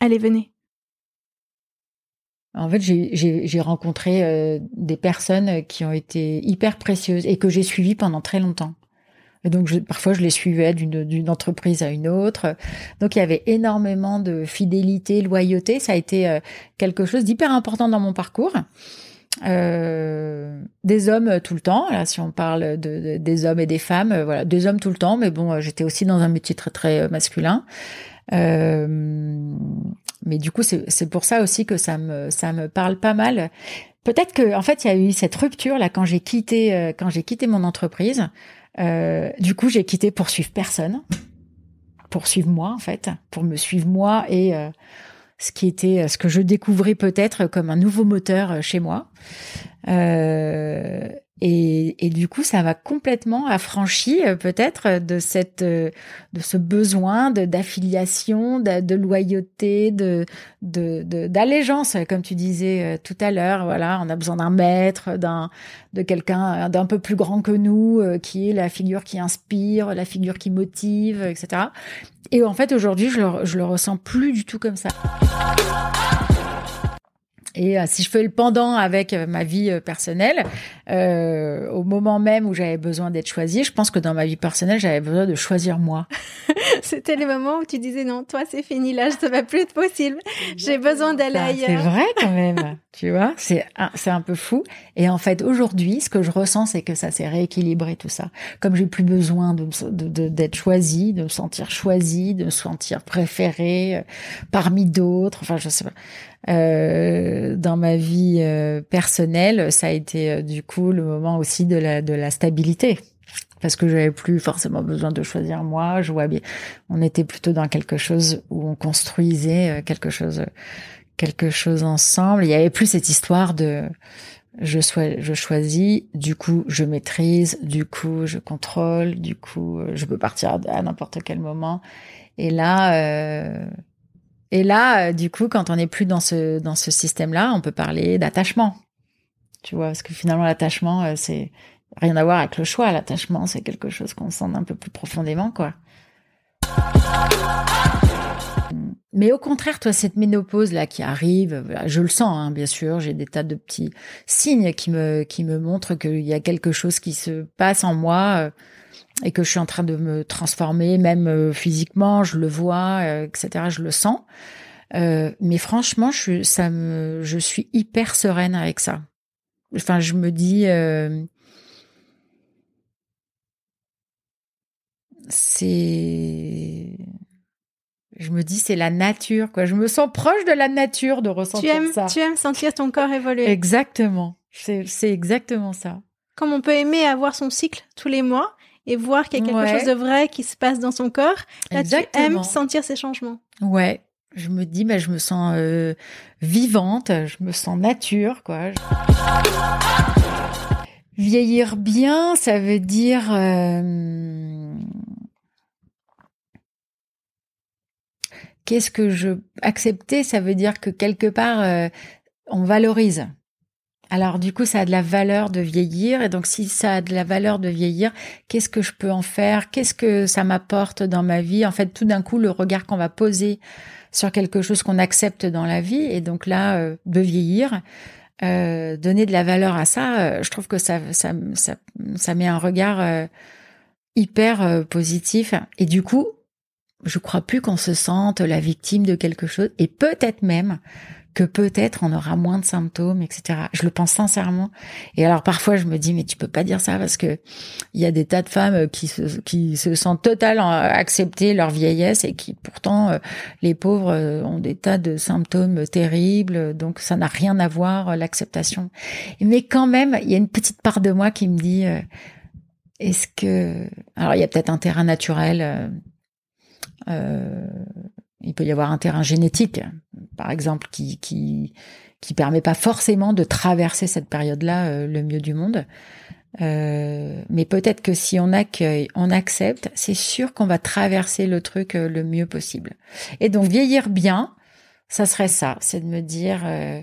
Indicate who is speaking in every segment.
Speaker 1: Allez, venez.
Speaker 2: En fait, j'ai rencontré euh, des personnes qui ont été hyper précieuses et que j'ai suivies pendant très longtemps. Et donc, parfois, je les suivais d'une entreprise à une autre. Donc, il y avait énormément de fidélité, loyauté. Ça a été euh, quelque chose d'hyper important dans mon parcours. Euh, des hommes tout le temps. Là, si on parle de, des hommes et des femmes, voilà, des hommes tout le temps. Mais bon, j'étais aussi dans un métier très très masculin. Euh, mais du coup, c'est pour ça aussi que ça me ça me parle pas mal. Peut-être que en fait, il y a eu cette rupture là quand j'ai quitté quand j'ai quitté mon entreprise. Euh, du coup, j'ai quitté pour suivre personne, pour suivre moi en fait, pour me suivre moi et euh, ce qui était ce que je découvrais peut-être comme un nouveau moteur euh, chez moi. Euh, et, du coup, ça va complètement affranchi euh, peut-être de cette euh, de ce besoin de d'affiliation, de, de, loyauté, de d'allégeance, comme tu disais euh, tout à l'heure. Voilà, on a besoin d'un maître, d'un de quelqu'un d'un peu plus grand que nous, qui est la figure qui inspire, la figure qui motive, etc. Et en fait, aujourd'hui, je le, je le ressens plus du tout comme ça. Et euh, si je fais le pendant avec euh, ma vie euh, personnelle, euh, au moment même où j'avais besoin d'être choisie, je pense que dans ma vie personnelle, j'avais besoin de choisir moi.
Speaker 1: C'était les moments où tu disais non, toi c'est fini, là ça va plus être possible. J'ai besoin d'aller ailleurs.
Speaker 2: C'est vrai quand même, tu vois, c'est c'est un peu fou. Et en fait aujourd'hui, ce que je ressens, c'est que ça s'est rééquilibré tout ça. Comme j'ai plus besoin de d'être de, choisie, de me sentir choisie, de me sentir préférée parmi d'autres. Enfin, je sais pas. Euh, dans ma vie euh, personnelle, ça a été euh, du coup le moment aussi de la de la stabilité parce que j'avais plus forcément besoin de choisir moi. Je vois bien, on était plutôt dans quelque chose où on construisait quelque chose quelque chose ensemble. Il y avait plus cette histoire de je, je choisis, du coup je maîtrise, du coup je contrôle, du coup je peux partir à n'importe quel moment. Et là, euh, et là, euh, du coup, quand on n'est plus dans ce dans ce système-là, on peut parler d'attachement. Tu vois, parce que finalement, l'attachement, euh, c'est rien à voir avec le choix. L'attachement, c'est quelque chose qu'on sent un peu plus profondément, quoi. Mais au contraire, toi, cette ménopause là qui arrive, je le sens, hein, bien sûr. J'ai des tas de petits signes qui me qui me montrent qu'il y a quelque chose qui se passe en moi euh, et que je suis en train de me transformer, même euh, physiquement, je le vois, euh, etc. Je le sens. Euh, mais franchement, je, ça me, je suis hyper sereine avec ça. enfin, je me dis, euh, c'est, je me dis, c'est la nature, quoi. Je me sens proche de la nature de ressentir
Speaker 1: tu aimes,
Speaker 2: ça.
Speaker 1: Tu aimes sentir ton corps évoluer.
Speaker 2: Exactement. C'est exactement ça.
Speaker 1: Comme on peut aimer avoir son cycle tous les mois et voir qu'il y a quelque
Speaker 2: Ouais.
Speaker 1: chose de vrai qui se passe dans son corps, là,
Speaker 2: Exactement.
Speaker 1: tu aimes sentir ces changements.
Speaker 2: Ouais. Je me dis, bah, je me sens euh, vivante, je me sens nature, quoi. Vieillir bien, ça veut dire euh, qu'est-ce que je accepter, ça veut dire que quelque part euh, on valorise. Alors du coup, ça a de la valeur de vieillir. Et donc si ça a de la valeur de vieillir, qu'est-ce que je peux en faire? Qu'est-ce que ça m'apporte dans ma vie? En fait, tout d'un coup, le regard qu'on va poser sur quelque chose qu'on accepte dans la vie et donc là euh, de vieillir euh, donner de la valeur à ça, euh, je trouve que ça, ça, ça, ça met un regard euh, hyper euh, positif. Et du coup, je crois plus qu'on se sente la victime de quelque chose. Et peut-être même que peut-être on aura moins de symptômes, etc. Je le pense sincèrement. Et alors parfois je me dis mais tu peux pas dire ça parce que il y a des tas de femmes qui se qui se sentent totalement accepter leur vieillesse et qui pourtant euh, les pauvres euh, ont des tas de symptômes terribles. Donc ça n'a rien à voir euh, l'acceptation. Mais quand même il y a une petite part de moi qui me dit euh, est-ce que alors il y a peut-être un terrain naturel. Euh, il peut y avoir un terrain génétique, par exemple, qui qui qui permet pas forcément de traverser cette période-là euh, le mieux du monde. Euh, mais peut-être que si on accueille, on accepte, c'est sûr qu'on va traverser le truc euh, le mieux possible. Et donc vieillir bien, ça serait ça, c'est de me dire, euh,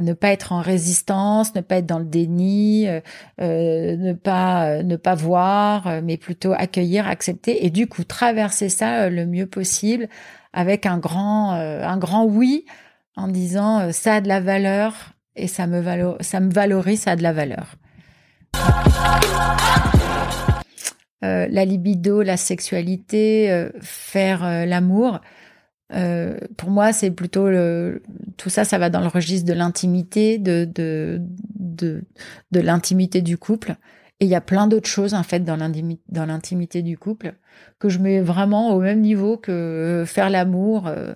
Speaker 2: ne pas être en résistance, ne pas être dans le déni, euh, euh, ne pas euh, ne pas voir, mais plutôt accueillir, accepter, et du coup traverser ça le mieux possible avec un grand un grand oui en disant ça a de la valeur et ça me ça me valorise, ça a de la valeur. La libido, la sexualité, faire l'amour. Euh, pour moi, c'est plutôt le tout ça, ça va dans le registre de l'intimité, de de de, de l'intimité du couple. Et il y a plein d'autres choses en fait dans l'intimi- dans l'intimité du couple que je mets vraiment au même niveau que euh, faire l'amour, euh,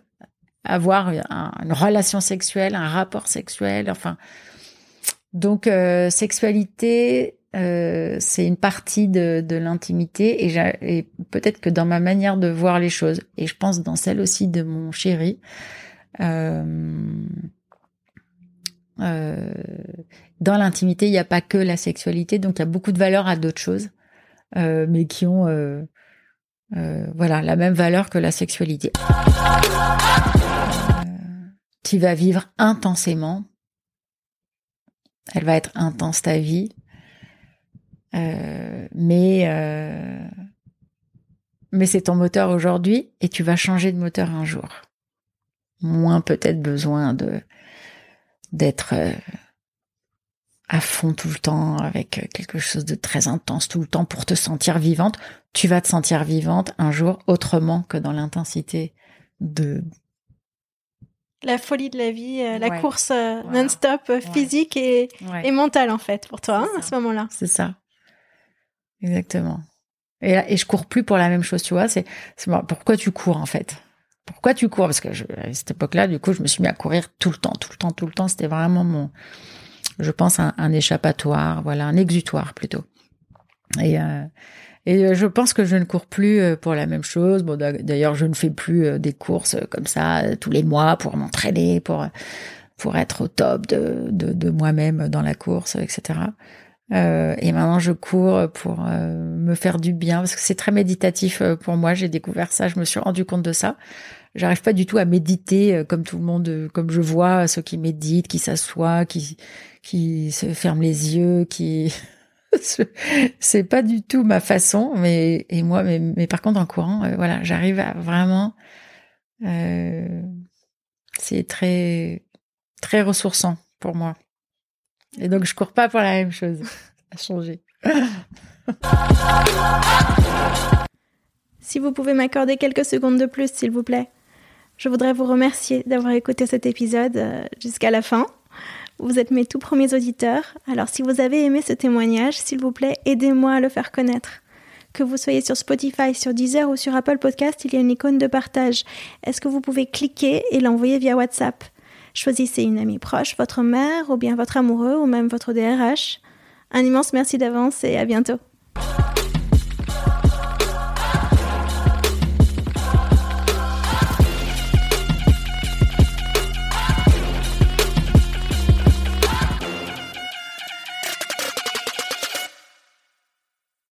Speaker 2: avoir un- une relation sexuelle, un rapport sexuel, enfin. Donc euh, sexualité, euh, c'est une partie de, de l'intimité et, et peut-être que dans ma manière de voir les choses et je pense dans celle aussi de mon chéri. Euh, euh, dans l'intimité, il n'y a pas que la sexualité, donc il y a beaucoup de valeur à d'autres choses, euh, mais qui ont euh, voilà la même valeur que la sexualité. Tu vas vivre intensément. Elle va être intense ta vie, Euh, mais euh, mais c'est ton moteur aujourd'hui et tu vas changer de moteur un jour. Moins peut-être besoin de d'être euh, à fond tout le temps avec quelque chose de très intense tout le temps pour te sentir vivante. Tu vas te sentir vivante un jour autrement que dans l'intensité de
Speaker 1: La folie de la vie, euh, la
Speaker 2: Ouais.
Speaker 1: course non-stop,
Speaker 2: Ouais.
Speaker 1: physique et,
Speaker 2: Ouais.
Speaker 1: et mentale en fait pour toi hein, à ce moment-là.
Speaker 2: C'est ça. Exactement. Et, je cours plus pour la même chose, tu vois. C'est pourquoi tu cours en fait? Pourquoi tu cours? Parce que à cette époque-là, du coup, je me suis mis à courir tout le temps, tout le temps, tout le temps. C'était vraiment mon, je pense, un, échappatoire, voilà, un exutoire plutôt. Et euh, euh, je pense que je ne cours plus euh, pour la même chose. Bon, d'a- d'ailleurs, je ne fais plus des courses comme ça tous les mois pour m'entraîner, pour pour être au top de, de moi-même dans la course, etc. Euh, et maintenant, je cours pour euh, me faire du bien parce que c'est très méditatif euh, pour moi. J'ai découvert ça, je me suis rendu compte de ça. J'arrive pas du tout à méditer euh, comme tout le monde, euh, comme je vois ceux qui méditent, qui s'assoient, qui qui se ferment les yeux, qui c'est pas du tout ma façon. Mais et moi, mais, mais par contre en courant, voilà, j'arrive à vraiment. c'est très très ressourçant pour moi. Et donc, je cours pas pour la même chose. À changer.
Speaker 1: si vous pouvez m'accorder quelques secondes de plus, s'il vous plaît. Je voudrais vous remercier d'avoir écouté cet épisode euh, jusqu'à la fin. Vous êtes mes tout premiers auditeurs, alors si vous avez aimé ce témoignage, s'il vous plaît, aidez-moi à le faire connaître. Que vous soyez sur Spotify, sur Deezer ou sur Apple Podcast, il y a une icône de partage. Est-ce que vous pouvez cliquer et l'envoyer via WhatsApp? Choisissez une amie proche, votre mère ou bien votre amoureux ou même votre DRH. Un immense merci d'avance et à bientôt.